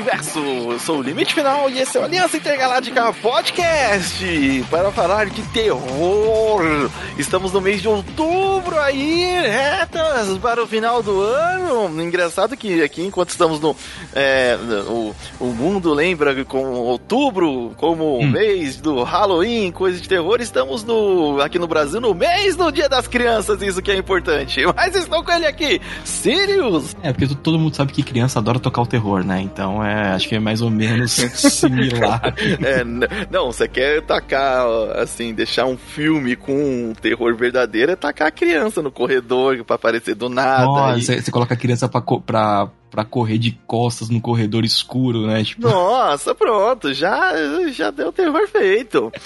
Universo! Eu sou o Limite Final e esse é o Aliança Intergaláctica Podcast para falar de terror. Estamos no mês de outubro aí, retas para o final do ano. Engraçado que aqui, enquanto estamos no. É, o, o mundo lembra com outubro como o hum. mês do Halloween, coisa de terror. Estamos no, aqui no Brasil no mês do Dia das Crianças, isso que é importante. Mas estou com ele aqui, Sirius! É, porque todo mundo sabe que criança adora tocar o terror, né? Então é, acho que é mais ou menos similar. é, não, você quer tacar, assim, deixar um filme com um terror verdadeiro, é tacar a criança no corredor pra aparecer do nada. Nossa, e... você coloca a criança pra, pra, pra correr de costas no corredor escuro, né? Tipo... Nossa, pronto, já, já deu terror feito.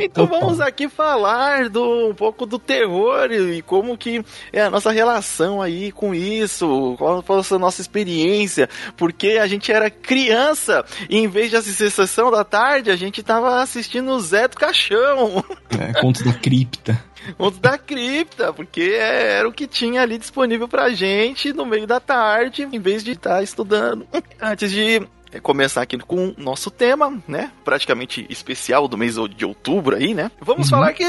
Então vamos aqui falar do, um pouco do terror e como que é a nossa relação aí com isso, qual foi a nossa experiência, porque a gente era criança e em vez de assistir Sessão da Tarde, a gente tava assistindo o Zé do Caixão. É, contos da cripta. Contos da cripta, porque era o que tinha ali disponível pra gente no meio da tarde, em vez de estar estudando. Antes de é começar aqui com o nosso tema, né? Praticamente especial do mês de outubro aí, né? Vamos uhum. falar que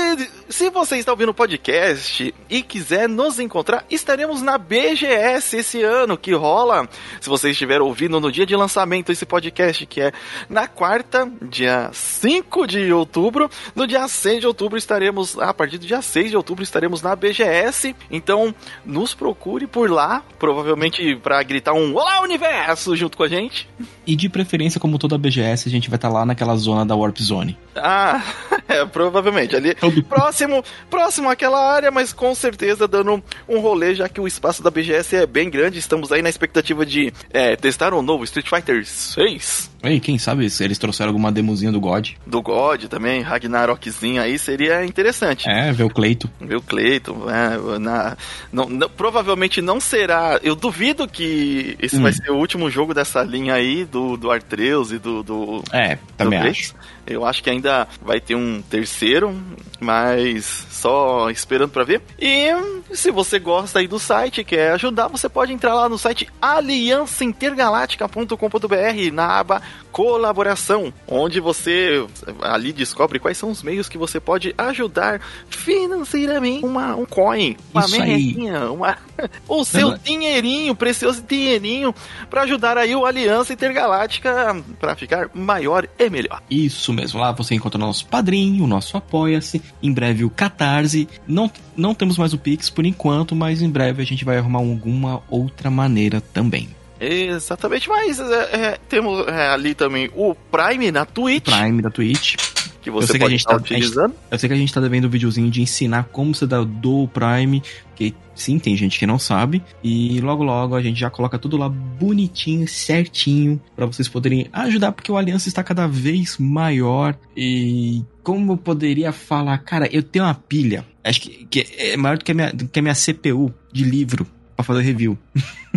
se você está ouvindo o podcast e quiser nos encontrar, estaremos na BGS esse ano que rola. Se você estiver ouvindo no dia de lançamento esse podcast, que é na quarta, dia 5 de outubro, no dia 6 de outubro estaremos, a partir do dia 6 de outubro estaremos na BGS. Então, nos procure por lá, provavelmente para gritar um Olá Universo junto com a gente. E de preferência, como toda BGS, a gente vai estar tá lá naquela zona da Warp Zone. Ah, é, provavelmente. Ali próximo, próximo àquela área, mas com certeza dando um rolê, já que o espaço da BGS é bem grande. Estamos aí na expectativa de é, testar o um novo Street Fighter 6. E quem sabe se eles trouxeram alguma demozinha do God. Do God também, Ragnarokzinho aí seria interessante. É, ver o Cleito. Ver o Cleito. É, na, não, não, provavelmente não será. Eu duvido que esse hum. vai ser o último jogo dessa linha aí do, do Artreus e do. do é, também do acho. Eu acho que ainda vai ter um terceiro, mas só esperando para ver. E se você gosta aí do site, quer ajudar, você pode entrar lá no site aliançaintergaláctica.com.br na aba colaboração, onde você ali descobre quais são os meios que você pode ajudar financeiramente uma, um coin, uma merrequinha, uma, o seu Não, dinheirinho, precioso dinheirinho, para ajudar aí o Aliança Intergaláctica para ficar maior e melhor. Isso mesmo, lá você encontra o nosso padrinho, o nosso apoia-se, em breve o Catarse. Não, não temos mais o Pix por enquanto, mas em breve a gente vai arrumar alguma outra maneira também. Exatamente, mas é, é, temos é, ali também o Prime na Twitch. Prime da Twitch. Que você pode estar tá, utilizando. Gente, eu sei que a gente tá devendo um videozinho de ensinar como você dá do Prime, que sim, tem gente que não sabe. E logo logo a gente já coloca tudo lá bonitinho, certinho, para vocês poderem ajudar, porque o Aliança está cada vez maior. E como eu poderia falar, cara, eu tenho uma pilha, acho que, que é maior do que a minha, que a minha CPU de livro para fazer review.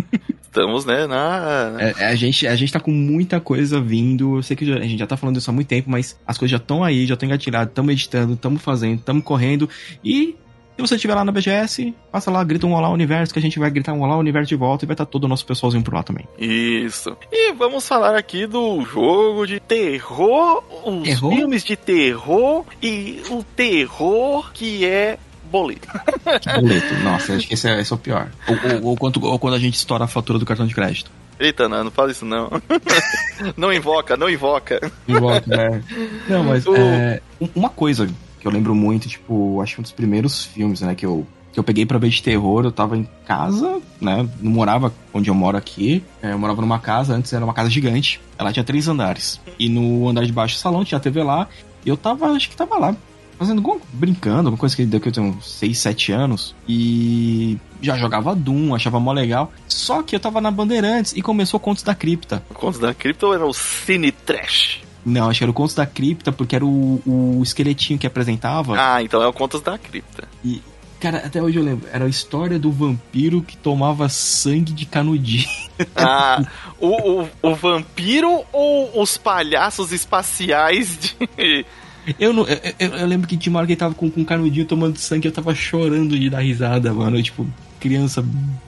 estamos, né, na... É, a, gente, a gente tá com muita coisa vindo, eu sei que a gente já tá falando isso há muito tempo, mas as coisas já estão aí, já estão engatilhadas, estamos editando, estamos fazendo, estamos correndo, e se você estiver lá na BGS, passa lá, grita um Olá Universo, que a gente vai gritar um Olá Universo de volta e vai estar tá todo o nosso pessoalzinho por lá também. Isso. E vamos falar aqui do jogo de terror, os terror? filmes de terror e o terror que é boleto. boleto, nossa, acho que esse é, esse é o pior. Ou, ou, ou, quando, ou quando a gente estoura a fatura do cartão de crédito. Eita, não, não fala isso não. não invoca, não invoca. Invoca, né? Não, mas o... é, uma coisa que eu lembro muito, tipo, acho que um dos primeiros filmes, né, que eu que eu peguei para ver de terror, eu tava em casa, né? Não morava onde eu moro aqui. É, eu morava numa casa, antes era uma casa gigante. Ela tinha três andares. E no andar de baixo do salão tinha a TV lá. E eu tava, acho que tava lá, fazendo brincando, alguma coisa que deu que eu tenho 6, 7 anos. E já jogava Doom, achava mó legal. Só que eu tava na Bandeirantes e começou Contos da Cripta. Contos da Cripta ou era o Cine Trash? Não, acho que era o Contos da Cripta, porque era o, o esqueletinho que apresentava. Ah, então é o Contos da Cripta. E, cara, até hoje eu lembro, era a história do vampiro que tomava sangue de canudinho. Ah, o, o, o vampiro ou os palhaços espaciais de Eu, não, eu, eu, eu, lembro que tinha uma hora que ele tava com, com um canudinho tomando sangue eu tava chorando de dar risada, mano. Eu, tipo, criança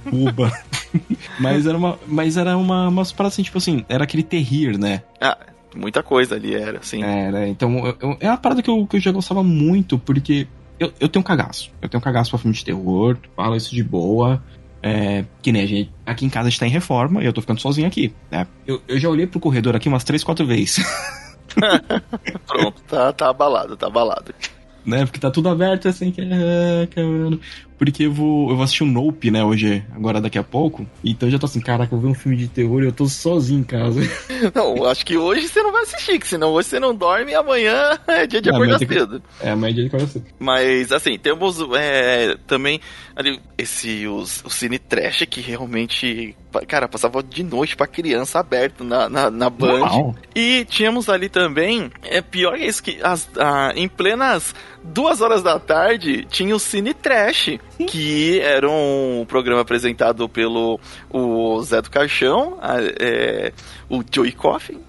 boba. mas era uma. Mas era uma, umas paradas assim, tipo assim, era aquele terrir, né? Ah, muita coisa ali era, assim. Era, então eu, é uma parada que eu, que eu já gostava muito, porque eu, eu tenho um cagaço. Eu tenho um cagaço pra filme de terror, falo isso de boa. É, que nem a gente. Aqui em casa a gente tá em reforma e eu tô ficando sozinho aqui, né? Eu, eu já olhei pro corredor aqui umas 3, 4 vezes. Pronto, tá, tá abalado, tá abalado. Né? Porque tá tudo aberto assim, que é, mano porque eu vou, eu vou assistir o um Nope, né, hoje, agora daqui a pouco. Então eu já tô assim, caraca, eu vou ver um filme de terror e eu tô sozinho em casa. Não, acho que hoje você não vai assistir, que senão hoje você não dorme e amanhã é dia de ah, acordar cedo. É, amanhã é dia de acordar cedo. Mas, assim, temos é, também ali, esse, os, o Cine Trash que realmente, cara, passava de noite pra criança aberto na, na, na Band. Uau. E tínhamos ali também, é pior que isso, que as, a, em plenas duas horas da tarde tinha o Cine Trash, que era um programa apresentado pelo o Zé do Caixão, é, o Joey Coffin.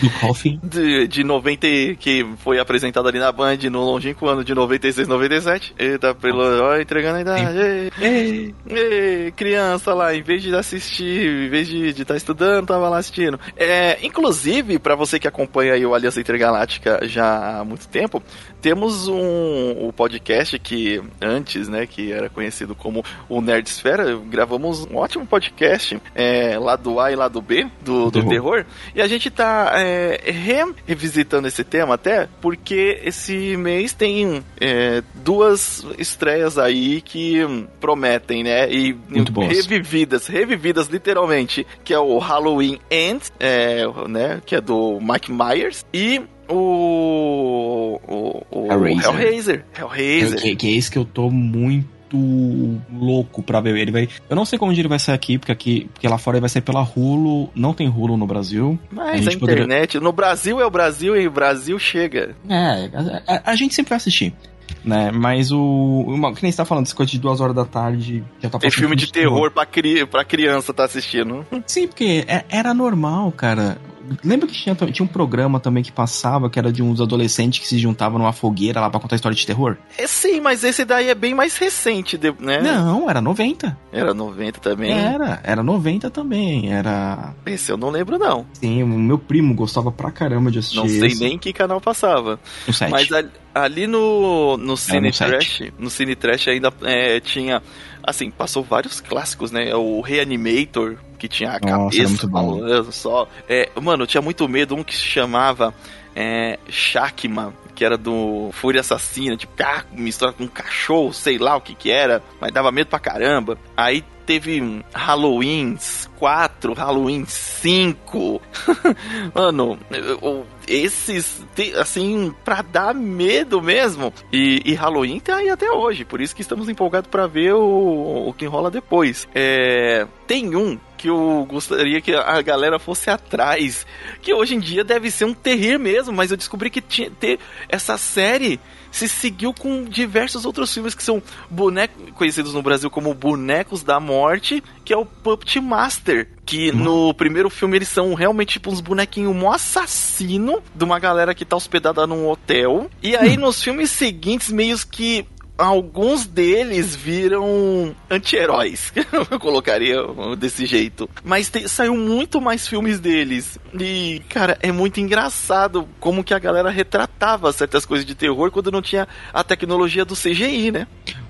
Do Coffin. De, de 90, que foi apresentado ali na Band no longínquo ano de 96, 97. Ele tá pelo, ó, entregando a idade. Ei, ei, ei, criança lá, em vez de assistir, em vez de estar tá estudando, tava lá assistindo. É, inclusive, para você que acompanha aí o Aliança Intergaláctica já há muito tempo, temos um, um podcast que antes, né, que era conhecido como o Nerdsfera, gravamos um ótimo podcast é, lá do A e lá do B, do, do terror. E a gente tá é, re revisitando esse tema até porque esse mês tem é, duas estreias aí que prometem, né? E Muito revividas, revividas literalmente, que é o Halloween End, é, né? Que é do Mike Myers. E o, o, o Hellraiser. Hellraiser. Hellraiser. Que, que é esse que eu tô muito muito louco pra ver. Ele vai. Eu não sei como ele vai sair aqui, porque aqui, porque lá fora ele vai sair pela Hulu. Não tem Hulu no Brasil. Mas a, a internet. Poderia... No Brasil é o Brasil e o Brasil chega. É, a, a, a gente sempre vai assistir né? Mas o. Uma, que nem você tá falando, esse coisa de duas horas da tarde já tá Tem filme de terror, terror. Pra, cri, pra criança tá assistindo. Sim, porque é, era normal, cara. Lembra que tinha, tinha um programa também que passava, que era de uns adolescentes que se juntavam numa fogueira lá pra contar história de terror? É sim, mas esse daí é bem mais recente, né? Não, era 90. Era 90 também? Era, era 90 também, era... Esse eu não lembro não. Sim, o meu primo gostava pra caramba de assistir Não sei esse. nem que canal passava. O 7. Mas ali, ali no, no Cine Trash, no Cine Trash ainda é, tinha assim, passou vários clássicos, né? O Reanimator, que tinha a Nossa, cabeça bom. só. É, mano, eu tinha muito medo, um que se chamava é, Shakma, que era do Fúria Assassina, tipo, ah, mistura com um cachorro, sei lá o que que era, mas dava medo pra caramba. Aí teve Halloween 4, Halloween 5. Mano, esses, assim, pra dar medo mesmo. E, e, Halloween tá aí até hoje, por isso que estamos empolgados para ver o, o que rola depois. É, tem um que eu gostaria que a galera fosse atrás, que hoje em dia deve ser um terrir mesmo, mas eu descobri que tinha ter essa série se seguiu com diversos outros filmes que são bonecos conhecidos no Brasil como Bonecos da Morte, que é o Puppet Master. Que uhum. no primeiro filme eles são realmente tipo uns bonequinhos um assassino de uma galera que tá hospedada num hotel. E aí uhum. nos filmes seguintes, meios que alguns deles viram anti-heróis. eu colocaria desse jeito. Mas te, saiu muito mais filmes deles. E, cara, é muito engraçado como que a galera retratava certas coisas de terror quando não tinha a tecnologia do CGI, né?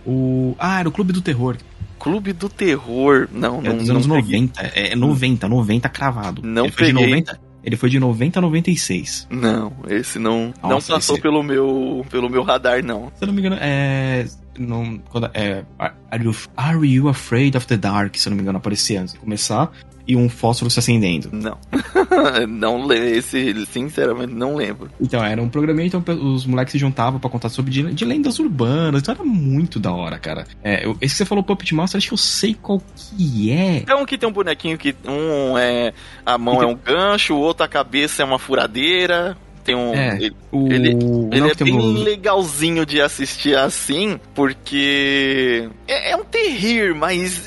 O... Ah, era o Clube do Terror. Clube do Terror. Não, é não. Dos anos não 90. É 90, 90 cravado. Não Ele peguei. 90, ele foi de 90 a 96. Não, esse não, Nossa, não passou esse... pelo, meu, pelo meu radar, não. Se eu não me engano, é. Não, quando, é are, you, are You Afraid of the Dark? Se eu não me engano, aparecia antes de começar e um fósforo se acendendo. Não. não lembro. Esse, sinceramente, não lembro. Então, era um programinha, então os moleques se juntavam para contar sobre de, de, lendas urbanas. Então era muito da hora, cara. É, eu, esse que você falou Puppet Master, acho que eu sei qual que é. É um que tem um bonequinho que um é. A mão é um gancho, o outro a cabeça é uma furadeira. Tem um. É, ele o... ele, o ele é bem Blues. legalzinho de assistir assim, porque é, é um terrir, mas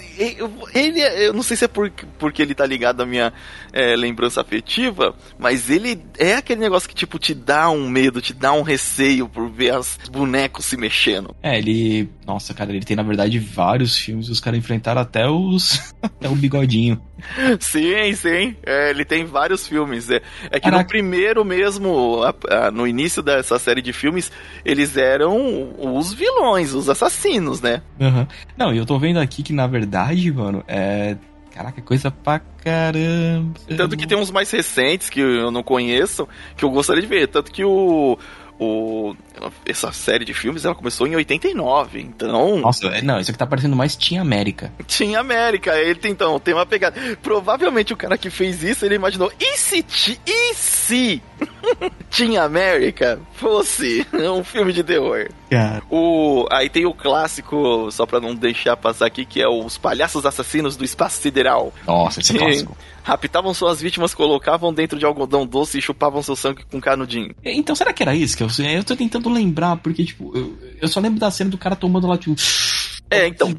ele, eu não sei se é por, porque ele tá ligado à minha é, lembrança afetiva, mas ele é aquele negócio que, tipo, te dá um medo, te dá um receio por ver os bonecos se mexendo. É, ele. Nossa, cara, ele tem na verdade vários filmes. Os caras enfrentaram até os. até o bigodinho. Sim, sim. É, ele tem vários filmes. É, é que Caraca. no primeiro mesmo, a- a- no início dessa série de filmes, eles eram os vilões, os assassinos, né? Aham. Não, e eu tô vendo aqui que na verdade, mano, é. Caraca, coisa pra caramba. Tanto que tem uns mais recentes que eu não conheço, que eu gostaria de ver. Tanto que o. o essa série de filmes ela começou em 89, então Nossa, é- não, isso aqui tá parecendo mais Team América. tinha América. Ele tem então tem uma pegada. Provavelmente o cara que fez isso ele imaginou: e se, ti- e se tinha América fosse um filme de terror? Cara. O, aí tem o clássico, só pra não deixar passar aqui, que é os palhaços assassinos do espaço sideral. Nossa, esse é clássico. Raptavam suas vítimas, colocavam dentro de algodão doce e chupavam seu sangue com canudinho. Então, será que era isso que eu Eu tô tentando lembrar, porque, tipo, eu, eu só lembro da cena do cara tomando lá, tipo. É, então,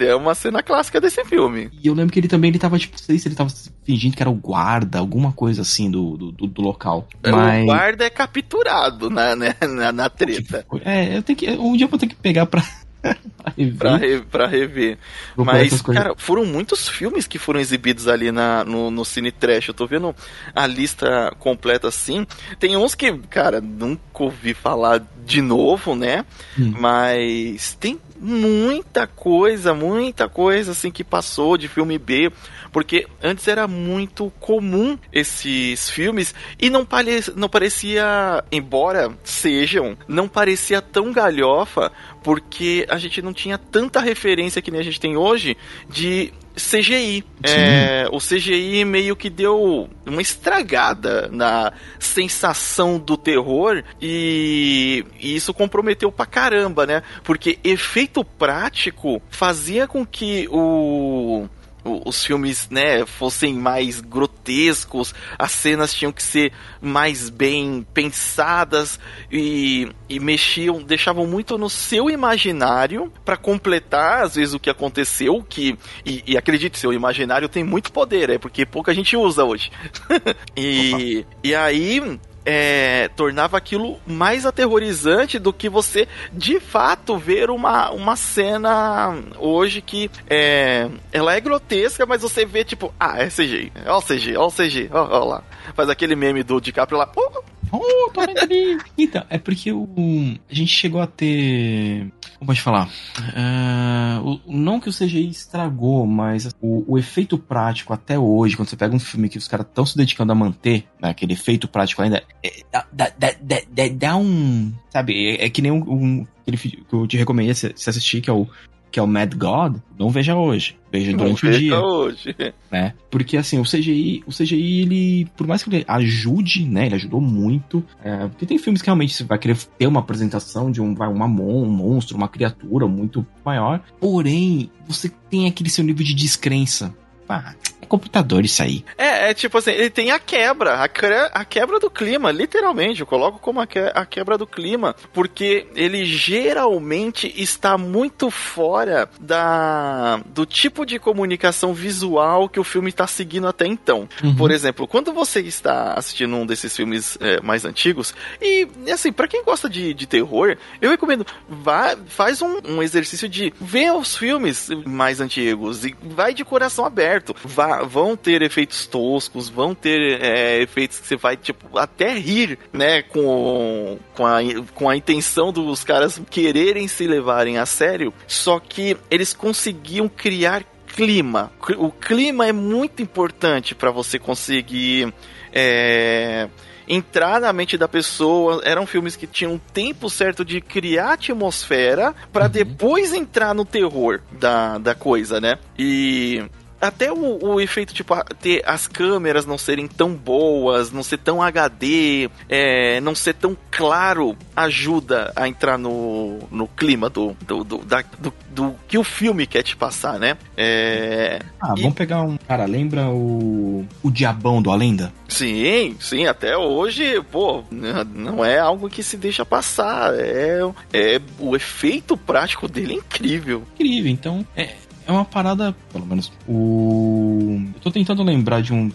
é uma cena clássica desse filme. E eu lembro que ele também, ele tava, tipo, não sei se ele tava fingindo que era o guarda, alguma coisa assim do, do, do- do local. Mas. O guarda é capturado na, né, na, na treta. É, eu tenho que. Um dia eu vou ter que pegar pra. pra re- pra rever. procurar Mas, cara, foram muitos filmes que foram exibidos ali na, no, no Cine Trash. Eu tô vendo a lista completa assim. Tem uns que, cara, nunca ouvi falar de novo, né? Hum. Mas tem muita coisa, muita coisa assim que passou de filme B. Porque antes era muito comum esses filmes e não, pare- não parecia, embora sejam, não parecia tão galhofa porque a gente não tinha tanta referência que nem a gente tem hoje de CGI. É, o CGI meio que deu uma estragada na sensação do terror e, e isso comprometeu pra caramba, né? Porque efeito prático fazia com que o o- os filmes, né, fossem mais grotescos, as cenas tinham que ser mais bem pensadas e, e mexiam, deixavam muito no seu imaginário para completar às vezes o que aconteceu, que e, e acredite, seu imaginário tem muito poder, é porque pouca gente usa hoje. e, e aí é, tornava aquilo mais aterrorizante do que você de fato ver uma, uma cena hoje que é, ela é grotesca, mas você vê tipo, ah, é CGI, ó o CGI, ó o CGI, ó, ó lá. Faz aquele meme do DiCaprio lá, "Oh, Oh, tô vendo ali. Então, é porque o, a gente chegou a ter. Pode falar? O- não que o CGI estragou, mas o, o efeito prático até hoje, quando você pega um filme que os caras estão se dedicando a manter, né, aquele efeito prático ainda, é, dá, dá, dá, dá- um. Sabe, é, é que nem um, um- aquele que eu te recomendei se, se assistir, que é o. Que é o Mad God, não veja hoje. Veja durante o veja dia hoje. né? Porque assim, o CGI, o CGI, ele, por mais que ele ajude, né? Ele ajudou muito. é, porque tem filmes que realmente você vai querer ter uma apresentação de um, uma mon, um monstro, uma criatura muito maior. Porém, você tem aquele seu nível de descrença. Ah, é computador isso aí. É, é tipo assim, ele tem a quebra, a, a quebra do clima, literalmente, eu coloco como a, que- a quebra do clima, porque ele geralmente está muito fora da do tipo de comunicação visual que o filme está seguindo até então. Uhum. Por exemplo, quando você está assistindo um desses filmes é, mais antigos, e assim, pra quem gosta de, de terror, eu recomendo, vá, faz um, um exercício de ver os filmes mais antigos e vai de coração aberto. Vão ter efeitos toscos, vão ter é, efeitos que você vai, tipo, até rir, né, com, com, a, com a intenção dos caras quererem se levarem a sério, só que eles conseguiam criar clima. O clima é muito importante para você conseguir é, entrar na mente da pessoa. Eram filmes que tinham um tempo certo de criar atmosfera para depois entrar no terror da, da coisa, né? E até o, o efeito, tipo, ter as câmeras não serem tão boas, não ser tão HD, é, não ser tão claro, ajuda a entrar no, no clima do, do, do, da, do, do que o filme quer te passar, né? É, ah, e... vamos pegar um. Cara, lembra o. O Diabão do Alenda? Sim, sim, até hoje, pô, não é algo que se deixa passar. É, é o efeito prático dele é incrível. Incrível, então é, é uma parada, pelo menos. O. Eu tô tentando lembrar de um.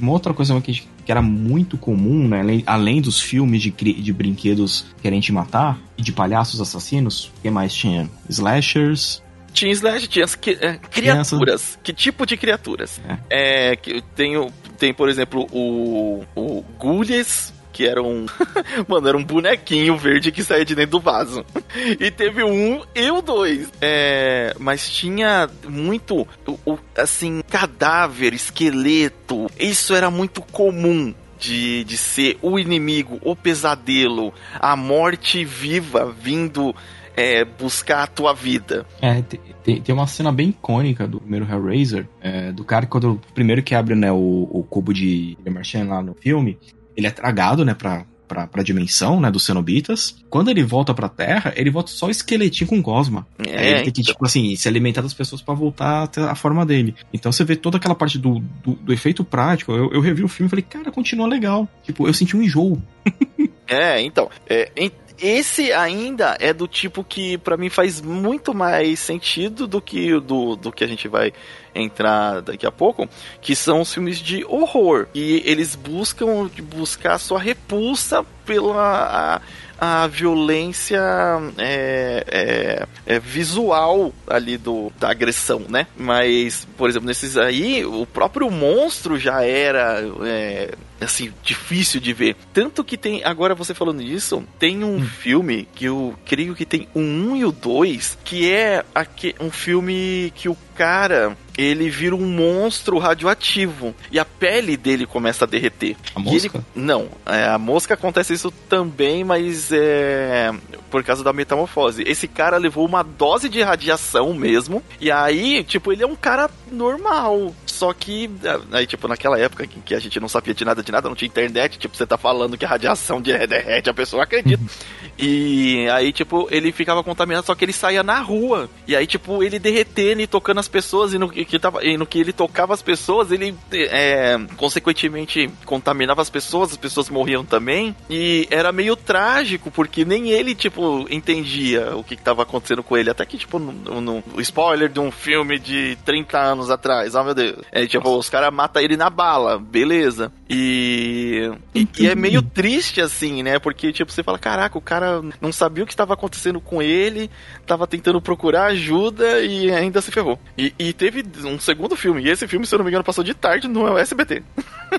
Uma outra coisa que, que era muito comum, né? Além, além dos filmes de, de brinquedos querendo te matar e de palhaços assassinos, o que mais tinha? Slashers, tinha slash, tinha as é, criaturas. Que tipo de criaturas? É. é que tem, tem, por exemplo, o, o Gullies, que era um. Mano, era um bonequinho verde que saía de dentro do vaso. E teve um e o dois. É, mas tinha muito, o, assim, cadáver, esqueleto. Isso era muito comum. De, de ser o inimigo, o pesadelo, a morte viva vindo é, buscar a tua vida. É, tem, tem uma cena bem icônica do primeiro Hellraiser, é, do cara quando primeiro que abre né, o, o cubo de Martian lá no filme, ele é tragado, né, pra, pra, pra dimensão, né, dos cenobitas. Quando ele volta pra Terra, ele volta só esqueletinho com gosma. É, Aí ele tem que, então... tipo assim, se alimentar das pessoas para voltar até a forma dele. Então você vê toda aquela parte do, do, do efeito prático. Eu, eu revi o filme e falei, cara, continua legal. Tipo, eu senti um enjoo. é, então. É, esse ainda é do tipo que para mim faz muito mais sentido do que do, do que a gente vai entrar daqui a pouco, que são os filmes de horror. E eles buscam buscar sua repulsa pela a, a violência é, é, é, visual ali do, da agressão, né? Mas, por exemplo, nesses aí, o próprio monstro já era é, assim, difícil de ver. Tanto que tem, agora você falando isso, tem um hum. filme que eu creio que tem o 1 e o 2, que é aqui, um filme que o cara ele vira um monstro radioativo e a pele dele começa a derreter. A mosca? Ele, não, é, a mosca acontece isso também, mas é por causa da metamorfose. Esse cara levou uma dose de radiação mesmo e aí, tipo, ele é um cara normal. Só que, aí, tipo, naquela época que, que a gente não sabia de nada de nada, não tinha internet, tipo, você tá falando que a radiação derrete, a pessoa acredita. E aí, tipo, ele ficava contaminado, só que ele saía na rua. E aí, tipo, ele derretendo e tocando as pessoas, e no que, tava, e no que ele tocava as pessoas, ele, é, consequentemente, contaminava as pessoas, as pessoas morriam também. E era meio trágico, porque nem ele, tipo, entendia o que, estava acontecendo com ele. Até que, tipo, no, no, spoiler de um filme de 30 anos atrás, oh meu Deus. É, tipo, os caras matam ele na bala, beleza. E, e, e é meio triste, assim, né? Porque, tipo, você fala, caraca, o cara não sabia o que estava acontecendo com ele, estava tentando procurar ajuda e ainda se ferrou. E, e, teve um segundo filme, e esse filme, se eu não me engano, passou de tarde no SBT.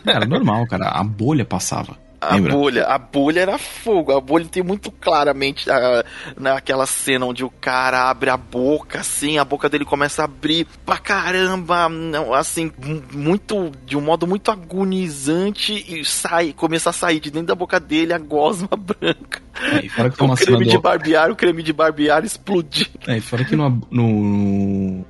Era normal, cara. A bolha passava. A Lembra? bolha, a bolha era fogo. A bolha tem muito claramente a, naquela cena onde o cara abre a boca, assim, a boca dele começa a abrir pra caramba, assim, muito, de um modo muito agonizante e sai, começa a sair de dentro da boca dele a gosma branca. É, e fora que o creme de barbear, o creme de barbear explodir. É, e fora que no, no,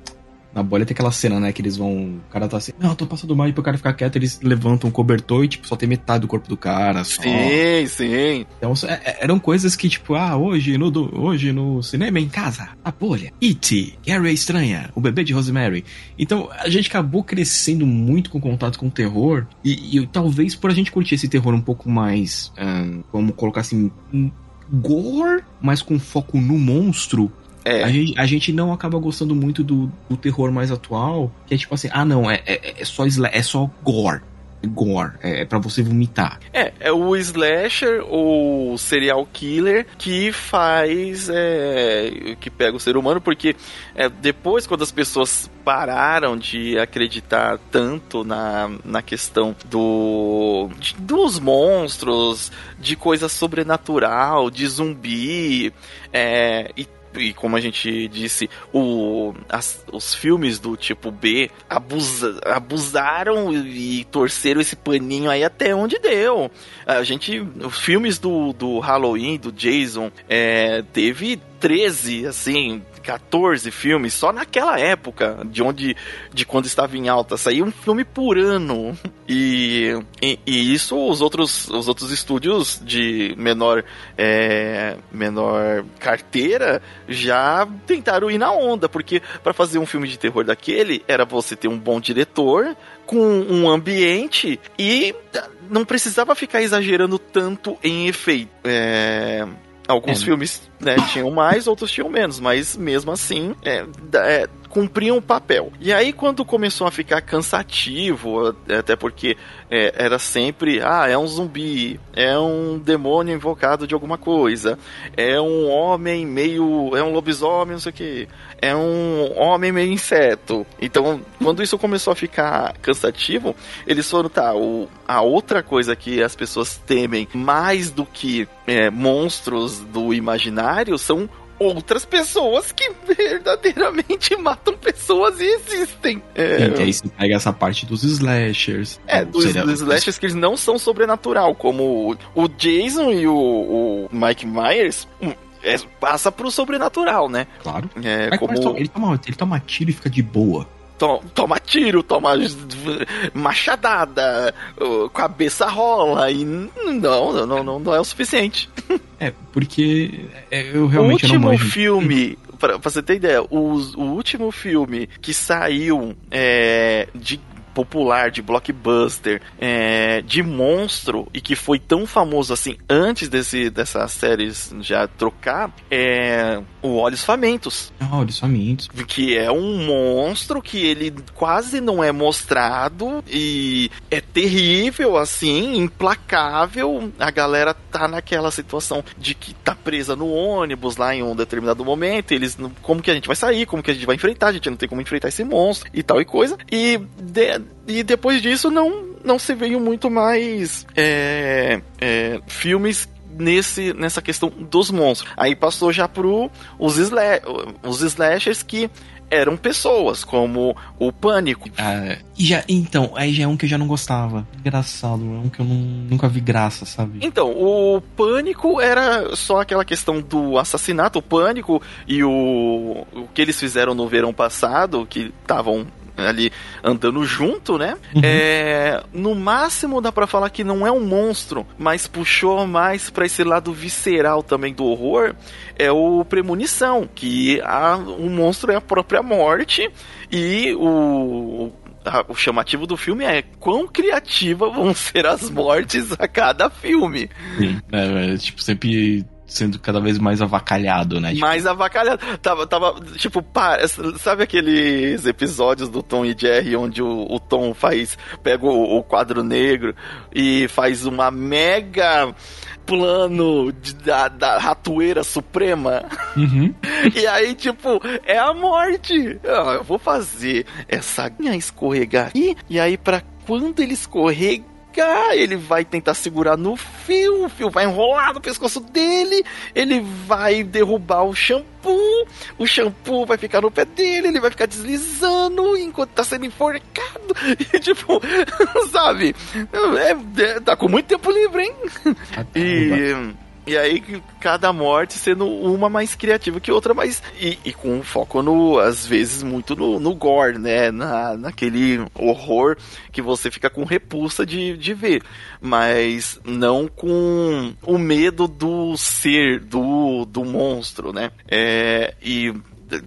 na bolha tem aquela cena, né? Que eles vão. O cara tá assim, não, tô passando mal e pro cara ficar quieto, eles levantam o cobertor e, tipo, só tem metade do corpo do cara. Só. Sim, sim. Então, é, é, eram coisas que, tipo, ah, hoje no, do, hoje no cinema em casa, a bolha, E.T., Gary Estranha, o bebê de Rosemary. Então, a gente acabou crescendo muito com contato com o terror e, e talvez por a gente curtir esse terror um pouco mais, um, vamos colocar assim, um gore, mas com foco no monstro, é. A, gente, a gente não acaba gostando muito do, do terror mais atual, que é tipo assim, ah não, é, é, é só, é só gore gore, é, é para você vomitar. É, é o slasher ou serial killer que faz, é, que pega o ser humano, porque é, depois quando as pessoas pararam de acreditar tanto na, na questão do de, dos monstros, de coisa sobrenatural, de zumbi, é, e e como a gente disse, o, as, os filmes do tipo B abusa, abusaram e, e torceram esse paninho aí até onde deu. A gente, os filmes do, do Halloween, do Jason, é, teve 13, assim, 14 filmes só naquela época, de onde de quando estava em alta, saía um filme por ano. E, e, e isso os outros os outros estúdios de menor é, menor carteira já tentaram ir na onda, porque para fazer um filme de terror daquele era você ter um bom diretor com um ambiente e não precisava ficar exagerando tanto em efeito. É, Alguns é. filmes né, tinham mais, outros tinham menos, mas mesmo assim é, é, cumpriam o papel. E aí, quando começou a ficar cansativo, até porque é, era sempre, ah, é um zumbi, é um demônio invocado de alguma coisa, é um homem meio. é um lobisomem, não sei o que, é um homem meio inseto. Então, quando isso começou a ficar cansativo, eles foram, tá, o, a outra coisa que as pessoas temem mais do que é, monstros do imaginário são outras pessoas que verdadeiramente matam pessoas e existem. É... E aí você pega essa parte dos slashers. É, dos, dos slashers que eles não são sobrenatural, como o Jason e o, o Mike Myers. Hum, é, passa pro sobrenatural, né? Claro. É, como... ele, toma, ele toma tiro e fica de boa toma tiro, toma machadada, cabeça rola e não, não, não, não é o suficiente. É, porque é, eu realmente o último não filme, pra, pra você ter ideia, o, o último filme que saiu é, de popular, de blockbuster, é, de monstro e que foi tão famoso assim antes desse, dessas séries já trocar, é o Olhos Famintos. Ah, Olhos Famintos. Que é um monstro que ele quase não é mostrado e é terrível assim, implacável. A galera tá naquela situação de que tá presa no ônibus lá em um determinado momento, eles como que a gente vai sair, como que a gente vai enfrentar, a gente não tem como enfrentar esse monstro e tal e coisa. E de, e depois disso não, não se veio muito mais é, é, filmes nesse, nessa questão dos monstros. Aí passou já pro os, sla os slashers que eram pessoas, como o Pânico. Ah, já, então, aí já é um que eu já não gostava. Engraçado, é um que eu não, nunca vi graça, sabe? Então, o Pânico era só aquela questão do assassinato, o Pânico e o, o que eles fizeram no verão passado, que estavam ali andando junto, né? Uhum. É, no máximo dá para falar que não é um monstro, mas puxou mais para esse lado visceral também do horror. É o premonição, que a, o monstro é a própria morte e o, o chamativo do filme é quão criativa vão ser as mortes a cada filme. Sim, é, é, tipo, sempre sendo cada vez mais avacalhado, né? Tipo... Mais avacalhado. Tava, tava, tipo, pá, sabe aqueles episódios do Tom e Jerry onde o, o Tom faz, pega o, o quadro negro e faz uma mega plano de, da, da ratoeira suprema. Uhum. e aí, tipo, é a morte. Eu vou fazer essa linha escorregar aqui, e aí, para quando ele escorrega, ele vai tentar segurar no fio, o fio vai enrolar no pescoço dele, ele vai derrubar o shampoo, o shampoo vai ficar no pé dele, ele vai ficar deslizando enquanto tá sendo enforcado. E tipo, sabe? É, é, tá com muito tempo livre, hein? Tá, e. E aí, cada morte sendo uma mais criativa que outra, mas. E, e com foco no, às vezes, muito no, no gore, né? Na, naquele horror que você fica com repulsa de, de ver. Mas não com o medo do ser, do, do monstro, né? É, e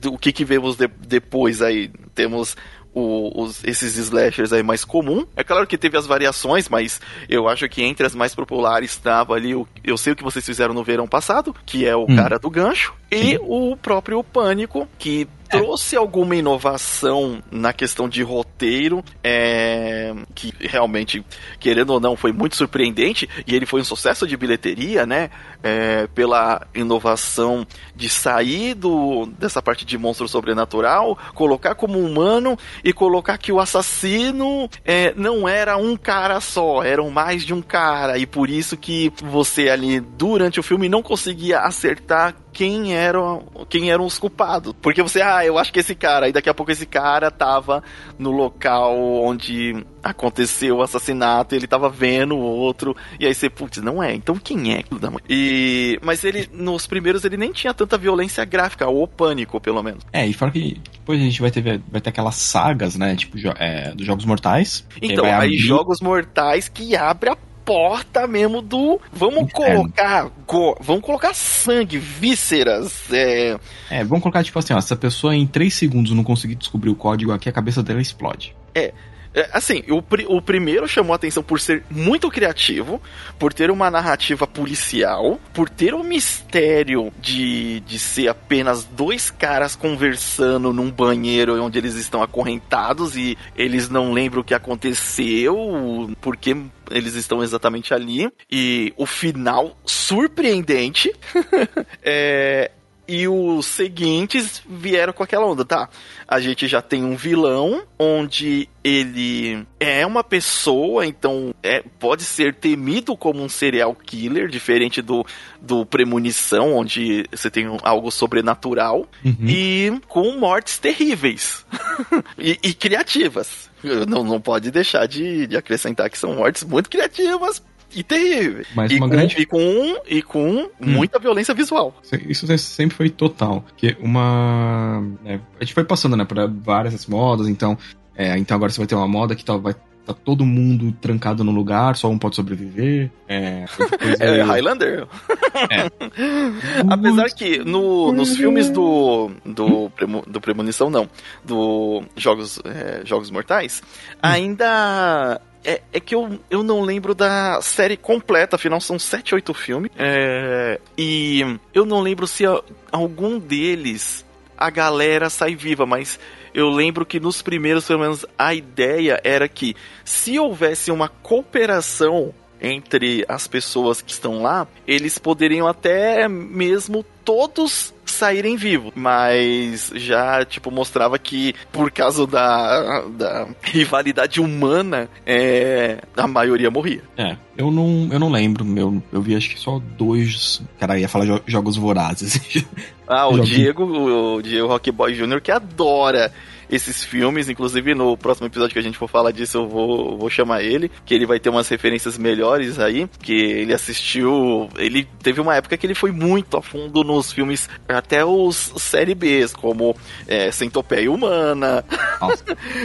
o que, que vemos de, depois aí? Temos o, os, esses slashers aí mais comum. É claro que teve as variações, mas eu acho que entre as mais populares estava ali o Eu Sei O Que Vocês Fizeram no Verão Passado, que é o hum. cara do gancho, e o próprio Pânico, que trouxe alguma inovação na questão de roteiro, é, que realmente, querendo ou não, foi muito surpreendente, e ele foi um sucesso de bilheteria, né? É, pela inovação de sair do, dessa parte de monstro sobrenatural, colocar como humano e colocar que o assassino é, não era um cara só, eram mais de um cara, e por isso que você ali durante o filme não conseguia acertar quem eram quem eram os culpados. Porque você, ah, eu acho que esse cara, e daqui a pouco esse cara tava no local onde aconteceu o assassinato, ele tava vendo o outro, e aí você, putz, não é, então quem é? E, mas ele, nos primeiros, ele nem tinha tanta violência gráfica, ou pânico, pelo menos. É, e fora que depois a gente vai ter, vai ter aquelas sagas, né, tipo, é, dos Jogos Mortais. Então, aí abrir... Jogos Mortais que abre a porta mesmo do. Vamos é. colocar. Go, vamos colocar sangue, vísceras. É... é, vamos colocar tipo assim, ó, se a pessoa em 3 segundos não conseguir descobrir o código aqui, a cabeça dela explode. É. É, assim, o, o primeiro chamou atenção por ser muito criativo, por ter uma narrativa policial, por ter o mistério de, de ser apenas dois caras conversando num banheiro onde eles estão acorrentados e eles não lembram o que aconteceu, porque eles estão exatamente ali. E o final surpreendente. é, e os seguintes vieram com aquela onda, tá? A gente já tem um vilão onde ele é uma pessoa, então é, pode ser temido como um serial killer, diferente do, do Premonição, onde você tem algo sobrenatural, uhum. e com mortes terríveis e, e, criativas. Não, não pode deixar de, de acrescentar que são mortes muito criativas e terrível. Mas e, uma com, grande... e com, e com hum. muita violência visual. Isso sempre foi total. Porque uma. Né, a gente foi passando, né, por várias modas, então. É, então agora você vai ter uma moda que tá, vai tá todo mundo trancado no lugar, só um pode sobreviver. É, é Highlander. É. Apesar que no, nos filmes do, do, do Premonição, não, do Jogos, é, Jogos Mortais, hum. ainda é, é, que eu, eu não lembro da série completa, afinal são 7, 8 filmes. É, e eu não lembro se a, algum deles a galera sai viva, mas eu lembro que nos primeiros, pelo menos, a ideia era que se houvesse uma cooperação entre as pessoas que estão lá, eles poderiam até mesmo todos saírem vivos, mas já, tipo, mostrava que por causa da, da rivalidade humana, é, a maioria morria. É, eu não, eu não lembro, eu, eu vi acho que só dois, cara, ia falar jo jogos vorazes. Ah, o Diego, o Diego Rockboy Jr., que adora esses filmes. Inclusive, no próximo episódio que a gente for falar disso, eu vou, vou chamar ele, que ele vai ter umas referências melhores aí, que ele assistiu. Ele teve uma época que ele foi muito a fundo nos filmes, até os série Bs, como é, Centopeia Humana,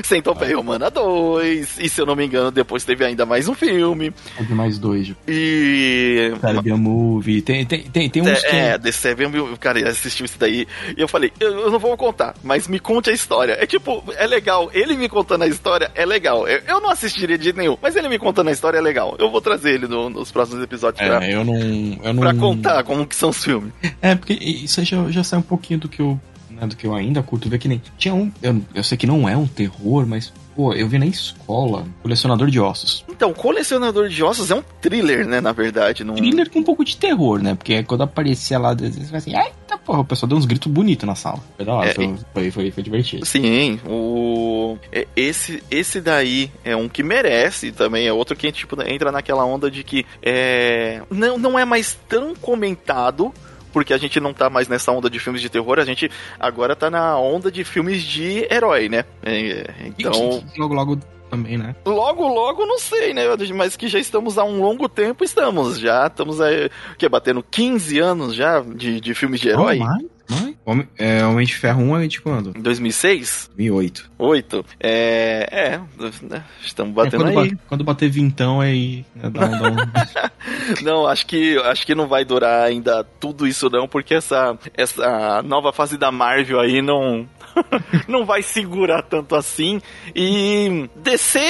Centopeia Humana 2, e se eu não me engano, depois teve ainda mais um filme. Teve mais dois. E. Seven Movie, tem, tem, tem, tem uns é. É, The Seven cara, assistiu isso daí. E eu falei, eu, eu não vou contar, mas me conte a história. É que tipo, é legal. Ele me contando a história é legal. Eu, eu não assistiria de nenhum, mas ele me contando a história é legal. Eu vou trazer ele no, nos próximos episódios é, pra, eu não, eu não... pra contar como que são os filmes. É, porque isso aí já, já sai um pouquinho do que eu. Né, do que eu ainda curto ver que nem. Tinha um. Eu, eu sei que não é um terror, mas Pô, eu vi na escola Colecionador de Ossos. Então, Colecionador de Ossos é um thriller, né, na verdade. Num... Thriller com um pouco de terror, né? Porque quando aparecia lá, você vai assim, eita porra, o pessoal deu uns gritos bonitos na sala. Foi da hora, é, foi, foi, foi, divertido. Sim, o... É, esse, esse daí é um que merece também, é outro que, tipo, entra naquela onda de que é... não, não é mais tão comentado, porque a gente não tá mais nessa onda de filmes de terror, a gente agora tá na onda de filmes de herói, né? É, então. Logo, logo também, né? Logo, logo, não sei, né? Mas que já estamos há um longo tempo, estamos. Já estamos aí, que batendo 15 anos já de, de filmes de herói. Oh, Homem, é, Homem de Ferro 1 é de quando? 2006? 2008. 8? É, é, né, estamos batendo é, quando aí. Ba quando bater vintão aí, dá um, dá um... não, acho que, acho que não vai durar ainda tudo isso não, porque essa, essa nova fase da Marvel aí não, não vai segurar tanto assim. E DC,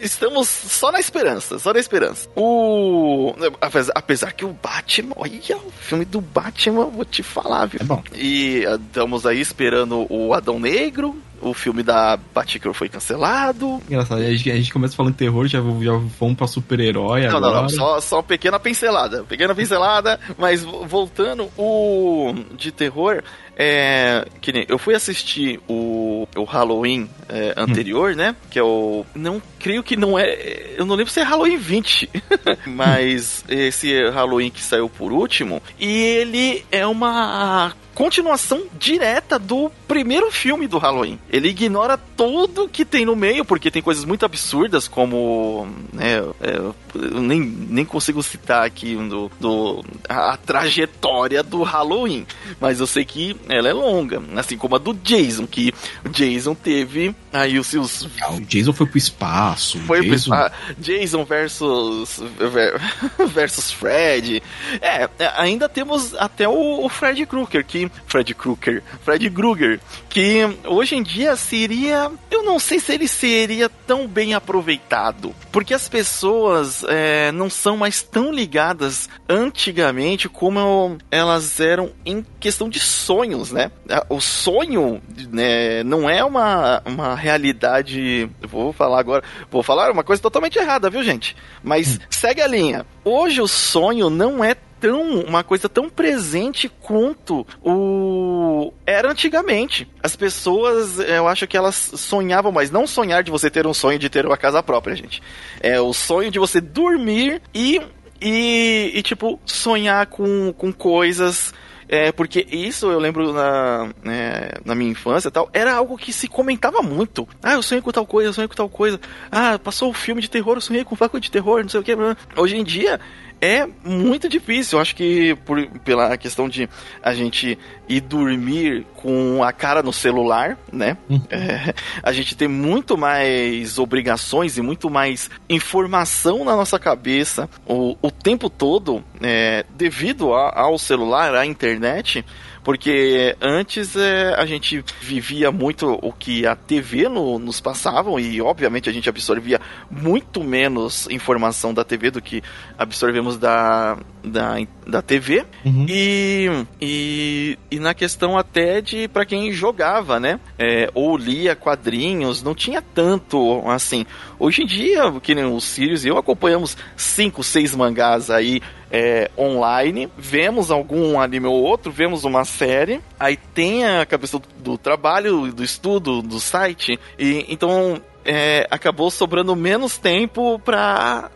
estamos só na esperança, só na esperança. O. Apesar, apesar que o Batman, olha, o filme do Batman, vou te falar, viu? É bom. E ah, estamos aí esperando o Adão Negro, o filme da Batgirl foi cancelado. Engraçado, a gente, a gente começa falando terror, já, já fomos pra super-herói agora. Não, não, só, só uma pequena pincelada. Pequena pincelada, mas voltando, o de terror, é, que nem, eu fui assistir o, o Halloween é, anterior, hum. né? Que é o. Não, creio que não é. Eu não lembro se é Halloween 20. mas esse Halloween que saiu por último. E ele é uma continuação direta do primeiro filme do Halloween. Ele ignora tudo que tem no meio, porque tem coisas muito absurdas, como. Né, é, eu nem, nem consigo citar aqui do, do, a, a trajetória do Halloween, mas eu sei que ela é longa, assim como a do Jason, que o Jason teve aí os seus. Ah, o Jason foi pro espaço. Foi Jason... pro espaço. Jason versus. versus Fred. É, ainda temos até o, o Fred Krueger, que. Fred Krueger. Fred Krueger, que hoje em dia seria. Eu não sei se ele seria tão bem aproveitado. Porque as pessoas é, não são mais tão ligadas antigamente como elas eram em questão de sonhos, né? O sonho né, não é uma, uma realidade. Vou falar agora. Vou falar uma coisa totalmente errada, viu, gente? Mas hum. segue a linha. Hoje o sonho não é tão uma coisa tão presente quanto o era antigamente. As pessoas, eu acho que elas sonhavam, mas não sonhar de você ter um sonho de ter uma casa própria, gente. É o sonho de você dormir e e, e tipo sonhar com, com coisas é, porque isso eu lembro na, né, na minha infância tal, era algo que se comentava muito. Ah, eu sonhei com tal coisa, eu sonhei com tal coisa. Ah, passou o um filme de terror, eu sonhei com faca de terror, não sei o que. Hoje em dia, é muito difícil. Eu acho que por, pela questão de a gente ir dormir com a cara no celular, né? Uhum. É, a gente tem muito mais obrigações e muito mais informação na nossa cabeça o, o tempo todo, é, devido a, ao celular, à internet. Porque antes é, a gente vivia muito o que a TV no, nos passavam e, obviamente, a gente absorvia muito menos informação da TV do que absorvemos da, da, da TV. Uhum. E, e, e na questão até de para quem jogava, né? É, ou lia quadrinhos, não tinha tanto assim. Hoje em dia, que nem o Sirius e eu acompanhamos cinco, seis mangás aí é, online, vemos algum anime ou outro, vemos uma série, aí tem a cabeça do, do trabalho, do estudo, do site, e então é, acabou sobrando menos tempo para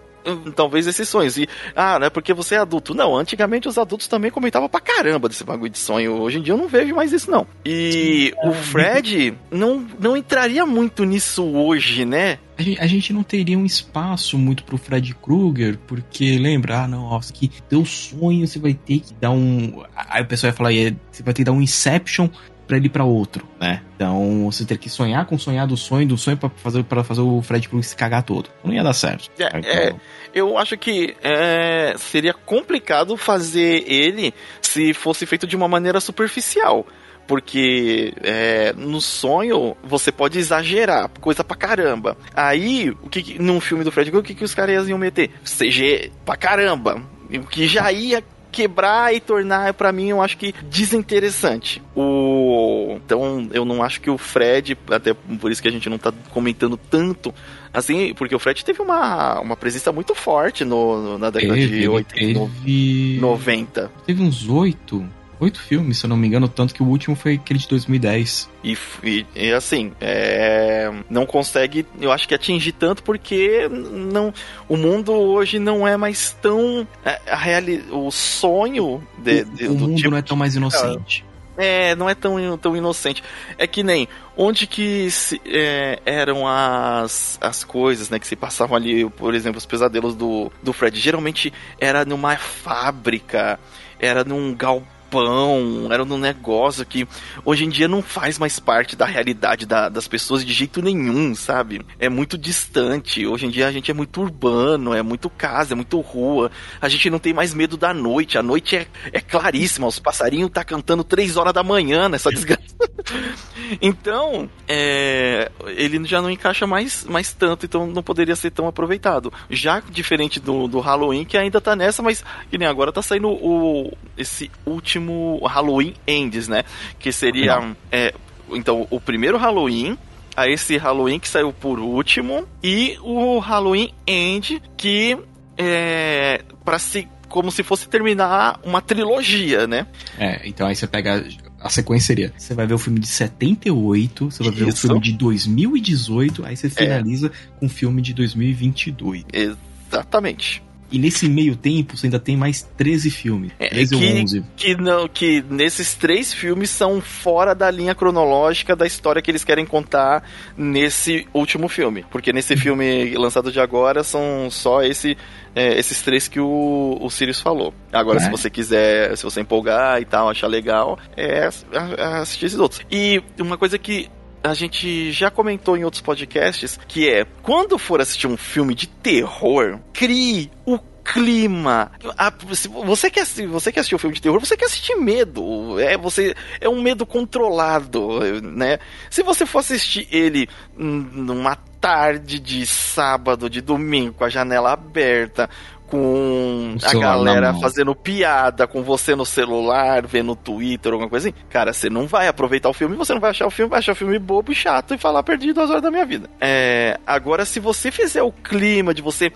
talvez esses sonhos. E, ah, não é porque você é adulto. Não, antigamente os adultos também comentavam pra caramba desse bagulho de sonho. Hoje em dia eu não vejo mais isso, não. E Sim, o Fred não, não entraria muito nisso hoje, né? a gente, a gente não teria um espaço muito pro Fred Krueger, porque lembra, ah, não, ó, que teu sonho você vai ter que dar um. Aí o pessoal ia falar, você vai ter que dar um Inception para ele para outro, né? Então você ter que sonhar com sonhar do sonho, do sonho para fazer para fazer o Fred Krueger se cagar todo. Não ia dar certo. É, então... é eu acho que é, seria complicado fazer ele se fosse feito de uma maneira superficial. Porque é, no sonho você pode exagerar, coisa pra caramba. Aí, o que num filme do Fred Krueger, o que, que os caras iam meter? CG pra caramba. O que já ia quebrar e tornar, para mim, eu acho que desinteressante. O... Então, eu não acho que o Fred, até por isso que a gente não tá comentando tanto, assim, porque o Fred teve uma, uma presença muito forte no, na década teve, de 80, teve... 90. Teve uns oito oito filmes, se eu não me engano, tanto que o último foi aquele de 2010. E, e, e assim, é, não consegue, eu acho que atingir tanto porque não, o mundo hoje não é mais tão é, a reali, o sonho de, de, o, o mundo tipo não é tão mais inocente. É, não é tão, tão inocente. É que nem onde que se, é, eram as, as coisas, né, que se passavam ali, por exemplo, os pesadelos do, do Fred. Geralmente era numa fábrica, era num galpão pão, era um negócio que hoje em dia não faz mais parte da realidade da, das pessoas de jeito nenhum, sabe? É muito distante. Hoje em dia a gente é muito urbano, é muito casa, é muito rua. A gente não tem mais medo da noite. A noite é, é claríssima. Os passarinhos tá cantando três horas da manhã nessa desgraça. então, é, ele já não encaixa mais, mais tanto, então não poderia ser tão aproveitado. Já diferente do, do Halloween, que ainda tá nessa, mas que nem agora tá saindo o, esse último último Halloween Ends, né? Que seria. É, então, o primeiro Halloween, a esse Halloween que saiu por último, e o Halloween End, que é. para se. Como se fosse terminar uma trilogia, né? É, então aí você pega a sequência seria: você vai ver o filme de 78, você vai Isso. ver o filme de 2018, aí você finaliza é. com o filme de 2022. Exatamente. E nesse meio tempo, você ainda tem mais 13 filmes. É, 13 que, ou 11. Que, não, que nesses três filmes são fora da linha cronológica da história que eles querem contar nesse último filme. Porque nesse filme lançado de agora são só esse é, esses três que o, o Sirius falou. Agora, é. se você quiser, se você empolgar e tal, achar legal, é assistir esses outros. E uma coisa que a gente já comentou em outros podcasts, que é quando for assistir um filme de terror, crie o clima. A, você quer você quer assistir um filme de terror, você quer assistir medo. É você é um medo controlado, né? Se você for assistir ele numa tarde de sábado, de domingo, com a janela aberta, com a galera fazendo piada com você no celular, vendo Twitter, alguma coisa assim, cara, você não vai aproveitar o filme, você não vai achar o filme, vai achar o filme bobo e chato e falar perdi duas horas da minha vida. É, agora, se você fizer o clima de você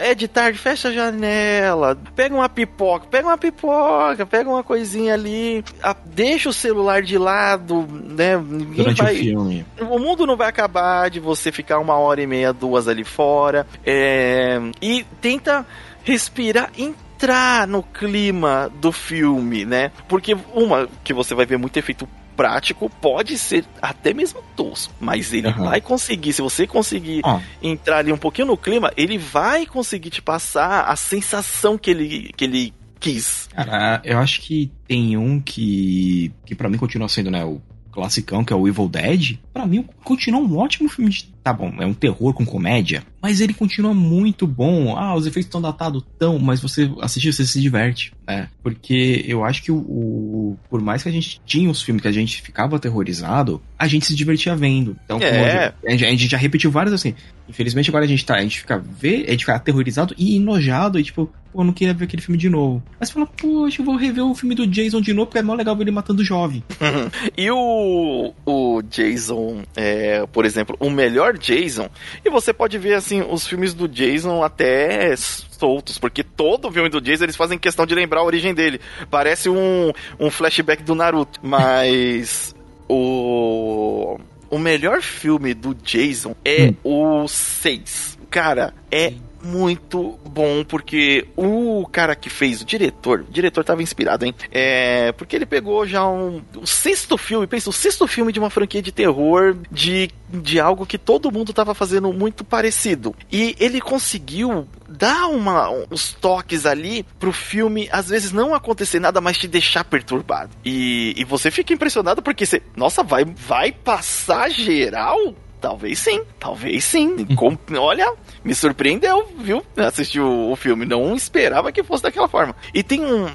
é de tarde, fecha a janela, pega uma pipoca, pega uma pipoca, pega uma coisinha ali, a, deixa o celular de lado, né? Ninguém Durante vai, o filme. O mundo não vai acabar de você ficar uma hora e meia, duas ali fora. É, e tenta respirar, entrar no clima do filme, né? Porque uma que você vai ver muito efeito prático pode ser até mesmo tosco, mas ele uhum. vai conseguir, se você conseguir entrar ali um pouquinho no clima, ele vai conseguir te passar a sensação que ele, que ele quis. Cara, eu acho que tem um que, que para mim continua sendo, né, o classicão, que é o Evil Dead, para mim continua um ótimo filme de. Tá bom, é um terror com comédia, mas ele continua muito bom. Ah, os efeitos estão datados tão, mas você assiste, você se diverte, né? Porque eu acho que o, o, Por mais que a gente tinha os filmes que a gente ficava aterrorizado, a gente se divertia vendo. Então, é. a, gente, a gente já repetiu vários assim. Infelizmente agora a gente tá, a gente fica ver, a gente fica aterrorizado e enojado e tipo, pô, eu não queria ver aquele filme de novo. Mas fala, que eu vou rever o filme do Jason de novo, porque é mó legal ver ele matando jovem. e o, o Jason, é, por exemplo, o melhor Jason, e você pode ver assim, os filmes do Jason até soltos, porque todo filme do Jason eles fazem questão de lembrar a origem dele. Parece um, um flashback do Naruto, mas o o melhor filme do Jason é hum. o 6. Cara, é muito bom, porque o cara que fez o diretor, o diretor tava inspirado, hein? É, porque ele pegou já um, o sexto filme, pensa, o sexto filme de uma franquia de terror, de, de algo que todo mundo tava fazendo muito parecido. E ele conseguiu dar uma, uns toques ali pro filme, às vezes não acontecer nada, mas te deixar perturbado. E, e você fica impressionado porque você, nossa, vai, vai passar geral? Talvez sim, talvez sim. Com, olha, me surpreendeu, viu? Assistir o, o, filme. Não esperava que fosse daquela forma. E tem um,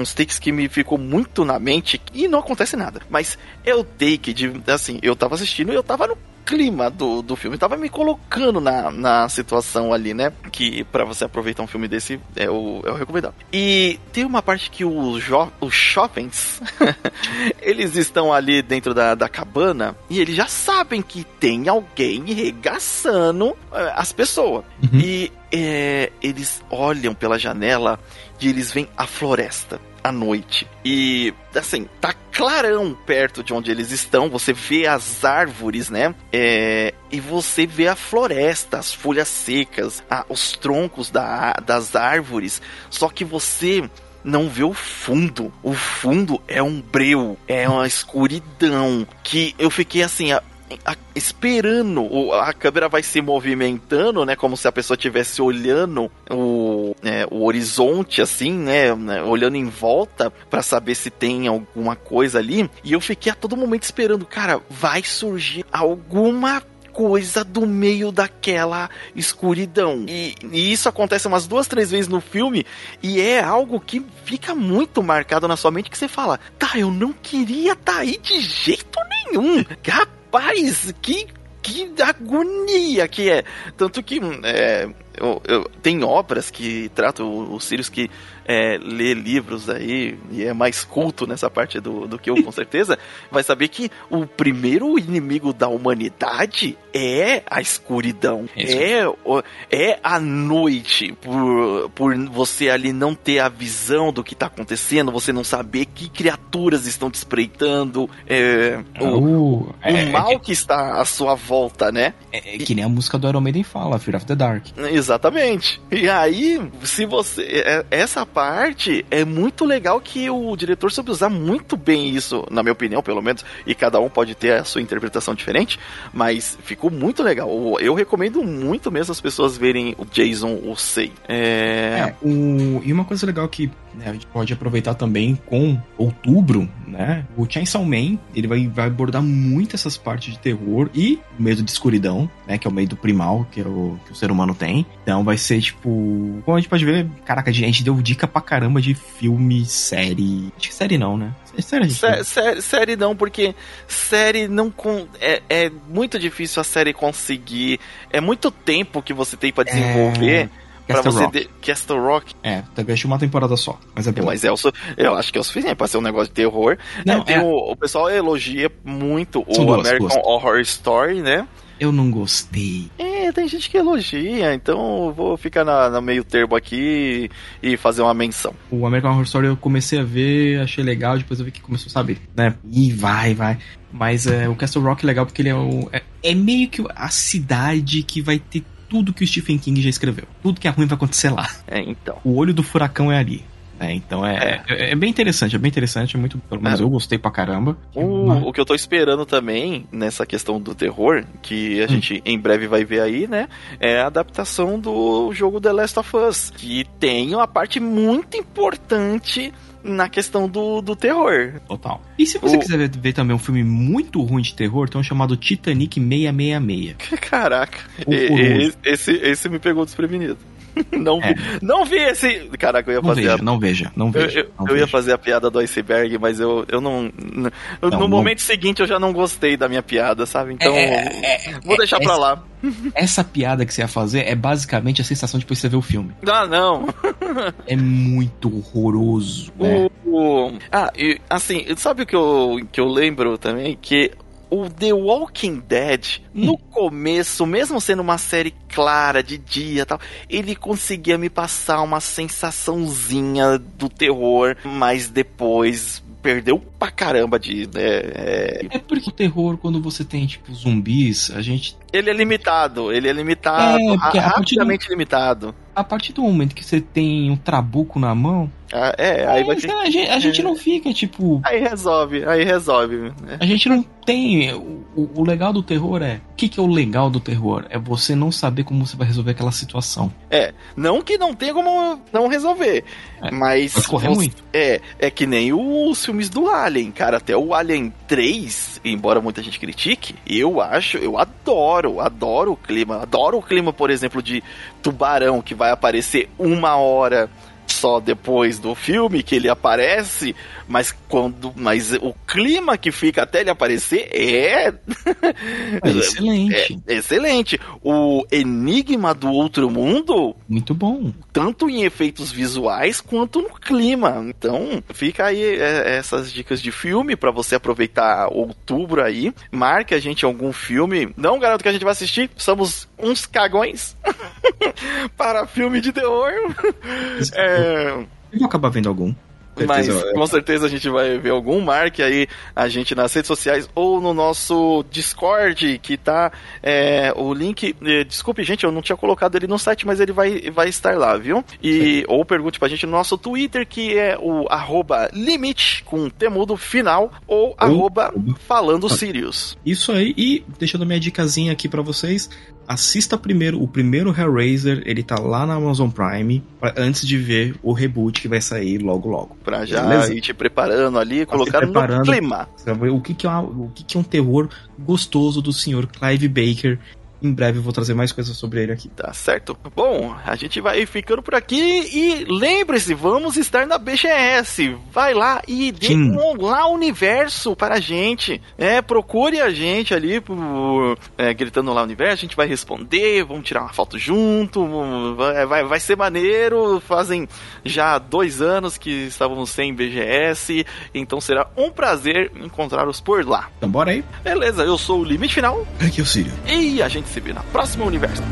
uns takes que me ficou muito na mente e não acontece nada. Mas é o take de, assim, eu tava assistindo e eu tava no clima do, do filme. Tava me colocando na, na situação ali, né? Que para você aproveitar um filme desse é o, é o recomendado. E tem uma parte que os, os shoppings eles estão ali dentro da, da cabana e eles já sabem que tem alguém regaçando é, as pessoas. Uhum. E é, eles olham pela janela e eles veem a floresta à noite. E, assim, tá clarão perto de onde eles estão. Você vê as árvores, né? É, e você vê a floresta, as folhas secas, a, os troncos da, das árvores. Só que você não vê o fundo. O fundo é um breu, é uma escuridão. Que eu fiquei assim, esperando, a câmera vai se movimentando, né? Como se a pessoa estivesse olhando o, é, o horizonte, assim, né, né? Olhando em volta para saber se tem alguma coisa ali. E eu fiquei a todo momento esperando, cara, vai surgir alguma coisa do meio daquela escuridão. E, e, isso acontece umas duas, três vezes no filme e é algo que fica muito marcado na sua mente que você fala, tá, eu não queria tá aí de jeito nenhum. Rapaz, que que agonia que é. Tanto que é, eu, eu, tem obras que tratam os Sirius que é, lê livros aí e é mais culto nessa parte do, do que eu, com certeza, vai saber que o primeiro inimigo da humanidade é a escuridão. É, é a noite. Por, por você ali não ter a visão do que está acontecendo, você não saber que criaturas estão te espreitando, é, o, uh, o mal que está à sua volta, né? É, é, que nem a música do Iron Maiden fala, Fear of the Dark. Exatamente Exatamente. E aí, se você. É, essa parte é muito legal que o diretor soube usar muito bem isso, na minha opinião, pelo menos. E cada um pode ter a sua interpretação diferente, mas ficou muito legal. Eu recomendo muito mesmo as pessoas verem o Jason o Sei. É... é o... E uma coisa legal que né, a gente pode aproveitar também com outubro, né? O Chainsaw Man, ele vai, vai abordar muito essas partes de terror e medo de escuridão, né? Que é o medo primal que, é o, que o ser humano tem. Então vai ser tipo. Como a gente pode ver, caraca, a gente deu dica pra caramba de filme, série. Acho que série não, né? Série, Sé, série, série não, porque série não. Com, é, é muito difícil a série conseguir. É muito tempo que você tem para desenvolver. É pra você Rock. De... Castle Rock. É, talvez uma temporada só, mas é bom. Mas é o, eu acho que é o suficiente pra ser um negócio de terror. Não, é, é... O, o, pessoal elogia muito São o duas, American. Horror Story, né? Eu não gostei. É, tem gente que elogia, então vou ficar na, na, meio termo aqui e fazer uma menção. O American Horror Story eu comecei a ver, achei legal, depois eu vi que começou a saber, né? E vai, vai. Mas é, o Castle Rock é legal porque ele é, o, é, é meio que a cidade que vai ter tudo que o Stephen King já escreveu. Tudo que é ruim vai acontecer lá. É, então. O olho do furacão é ali. É, então é, é. é, é bem interessante, é bem interessante, é muito, pelo menos é. eu gostei pra caramba. O, o que eu tô esperando também nessa questão do terror, que a hum. gente em breve vai ver aí, né? É a adaptação do jogo The Last of Us, que tem uma parte muito importante na questão do, do terror. Total. E se você o... quiser ver, ver, também um filme muito ruim de terror, tem um chamado Titanic 666. Caraca, esse, esse me pegou desprevenido. Não, é. vi, não vi esse. Caraca, eu ia não fazer. Veja, a... Não veja, não veja. Eu, eu, eu ia fazer a piada do iceberg, mas eu, eu não. não no momento seguinte eu já não gostei da minha piada, sabe? Então. É, é vou deixar é, pra lá. Essa piada que você ia fazer é basicamente a sensação depois de você ver o filme. Ah, não. é muito horroroso. Né? O, ah, e assim, sabe o que eu, que eu lembro também? Que o The Walking Dead, hum. no começo, mesmo sendo uma série clara de dia tal, ele conseguia me passar uma sensaçãozinha do terror, mas depois perdeu pra caramba de. Né, é... é porque o terror, quando você tem, tipo, zumbis, a gente. Ele é limitado, ele é limitado, é, rapidamente do... limitado. A partir do momento que você tem um trabuco na mão, ah, é, aí vai ter... a, gente, a gente não fica, tipo. Aí resolve, aí resolve. Né? A gente não tem. O, o legal do terror é. O que, que é o legal do terror? É você não saber como você vai resolver aquela situação. É, não que não tenha como não resolver. É, mas. Pode correr você, muito. É, é que nem os filmes do Alien, cara. Até o Alien 3, embora muita gente critique, eu acho, eu adoro, adoro o clima. Adoro o clima, por exemplo, de tubarão que vai aparecer uma hora só depois do filme que ele aparece, mas quando, mas o clima que fica até ele aparecer é, é excelente. É, excelente. O Enigma do Outro Mundo, muito bom, tanto em efeitos visuais quanto no clima. Então, fica aí é, essas dicas de filme para você aproveitar outubro aí. Marque a gente algum filme. Não garanto que a gente vai assistir, somos uns cagões para filme de terror. é... Eu vou acabar vendo algum. Mas com certeza a gente vai ver algum. Marque aí a gente nas redes sociais ou no nosso Discord, que tá é, o link. Eh, desculpe, gente, eu não tinha colocado ele no site, mas ele vai, vai estar lá, viu? E, ou pergunte pra gente no nosso Twitter, que é o arroba limite com temudo final, ou, ou arroba falando Sirius. Isso aí, e deixando minha dicasinha aqui para vocês, assista primeiro o primeiro Hellraiser, ele tá lá na Amazon Prime, pra, antes de ver o reboot que vai sair logo logo. Pra já Beleza? ir te preparando ali, colocar no clima. O que, que, é, o que, que é um terror gostoso do senhor Clive Baker em breve eu vou trazer mais coisas sobre ele aqui. Tá certo. Bom, a gente vai ficando por aqui e lembre-se, vamos estar na BGS. Vai lá e dê Sim. um lá universo para a gente. É, procure a gente ali por, é, gritando lá universo, a gente vai responder, vamos tirar uma foto junto, vai, vai, vai ser maneiro. Fazem já dois anos que estávamos sem BGS, então será um prazer encontrá-los por lá. Então bora aí. Beleza, eu sou o Limite Final. Aqui é o Sírio. E a gente se vê na próxima universo.